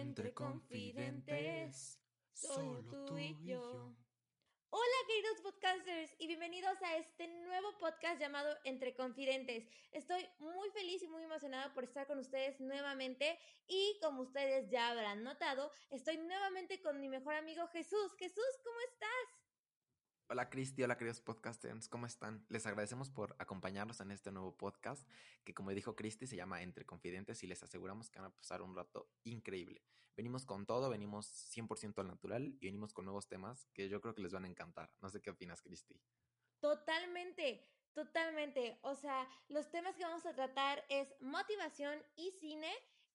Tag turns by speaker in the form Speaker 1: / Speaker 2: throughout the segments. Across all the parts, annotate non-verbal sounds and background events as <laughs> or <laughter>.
Speaker 1: Entre confidentes, solo tú y yo. Hola queridos podcasters y bienvenidos a este nuevo podcast llamado Entre Confidentes. Estoy muy feliz y muy emocionada por estar con ustedes nuevamente y como ustedes ya habrán notado, estoy nuevamente con mi mejor amigo Jesús. Jesús, ¿cómo estás?
Speaker 2: Hola Cristi, hola queridos podcasters, ¿cómo están? Les agradecemos por acompañarnos en este nuevo podcast que como dijo Cristi se llama Entre Confidentes y les aseguramos que van a pasar un rato increíble. Venimos con todo, venimos 100% al natural y venimos con nuevos temas que yo creo que les van a encantar. No sé qué opinas Cristi.
Speaker 1: Totalmente, totalmente. O sea, los temas que vamos a tratar es motivación y cine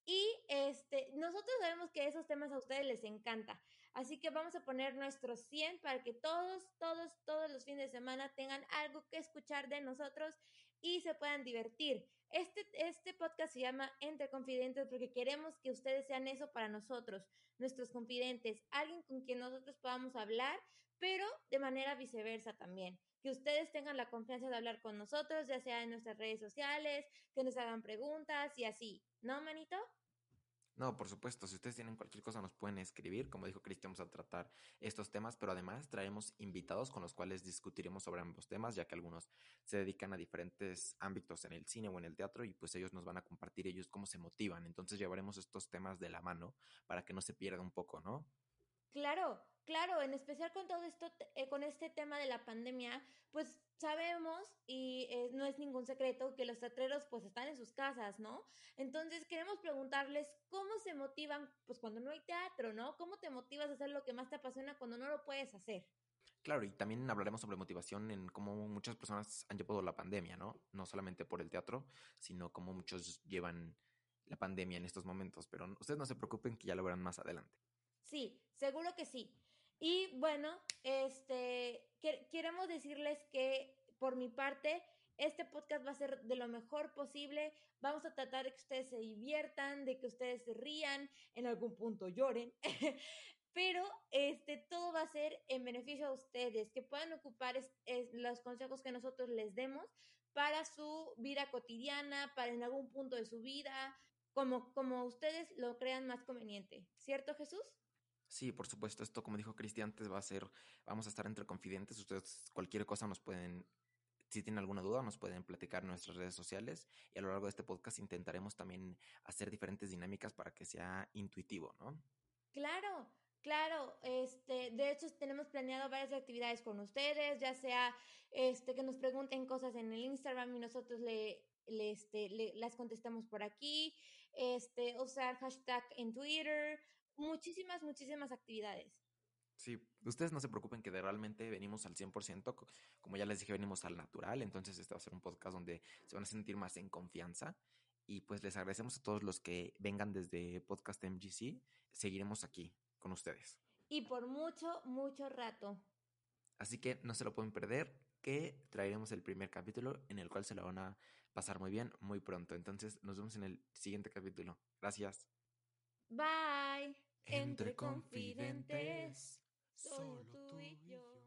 Speaker 1: y este, nosotros sabemos que esos temas a ustedes les encanta. Así que vamos a poner nuestro 100 para que todos, todos, todos los fines de semana tengan algo que escuchar de nosotros y se puedan divertir. Este, este podcast se llama Entre Confidentes porque queremos que ustedes sean eso para nosotros, nuestros confidentes, alguien con quien nosotros podamos hablar, pero de manera viceversa también que ustedes tengan la confianza de hablar con nosotros, ya sea en nuestras redes sociales, que nos hagan preguntas y así. ¿No, manito?
Speaker 2: No, por supuesto, si ustedes tienen cualquier cosa nos pueden escribir, como dijo Cristian, vamos a tratar estos temas, pero además traeremos invitados con los cuales discutiremos sobre ambos temas, ya que algunos se dedican a diferentes ámbitos en el cine o en el teatro y pues ellos nos van a compartir ellos cómo se motivan, entonces llevaremos estos temas de la mano para que no se pierda un poco, ¿no?
Speaker 1: Claro, claro, en especial con todo esto, eh, con este tema de la pandemia, pues sabemos y eh, no es ningún secreto que los teatreros pues están en sus casas, ¿no? Entonces queremos preguntarles cómo se motivan pues cuando no hay teatro, ¿no? ¿Cómo te motivas a hacer lo que más te apasiona cuando no lo puedes hacer?
Speaker 2: Claro, y también hablaremos sobre motivación en cómo muchas personas han llevado la pandemia, ¿no? No solamente por el teatro, sino cómo muchos llevan la pandemia en estos momentos, pero ustedes no se preocupen que ya lo verán más adelante.
Speaker 1: Sí, seguro que sí. Y bueno, este, queremos decirles que por mi parte, este podcast va a ser de lo mejor posible. Vamos a tratar de que ustedes se diviertan, de que ustedes se rían, en algún punto lloren. <laughs> Pero este, todo va a ser en beneficio a ustedes, que puedan ocupar los consejos que nosotros les demos para su vida cotidiana, para en algún punto de su vida, como, como ustedes lo crean más conveniente. ¿Cierto, Jesús?
Speaker 2: Sí, por supuesto, esto como dijo Cristian antes va a ser, vamos a estar entre confidentes, ustedes cualquier cosa nos pueden, si tienen alguna duda, nos pueden platicar en nuestras redes sociales y a lo largo de este podcast intentaremos también hacer diferentes dinámicas para que sea intuitivo, ¿no?
Speaker 1: Claro, Claro, este, de hecho tenemos planeado varias actividades con ustedes, ya sea este que nos pregunten cosas en el Instagram y nosotros le, le, este, le, las contestamos por aquí, este, usar hashtag en Twitter, muchísimas, muchísimas actividades.
Speaker 2: Sí, ustedes no se preocupen que de realmente venimos al 100%, como ya les dije, venimos al natural, entonces este va a ser un podcast donde se van a sentir más en confianza y pues les agradecemos a todos los que vengan desde Podcast MGC, seguiremos aquí con ustedes.
Speaker 1: Y por mucho, mucho rato.
Speaker 2: Así que no se lo pueden perder, que traeremos el primer capítulo en el cual se lo van a pasar muy bien muy pronto. Entonces nos vemos en el siguiente capítulo. Gracias.
Speaker 1: Bye. Entre confidentes, solo tú y yo.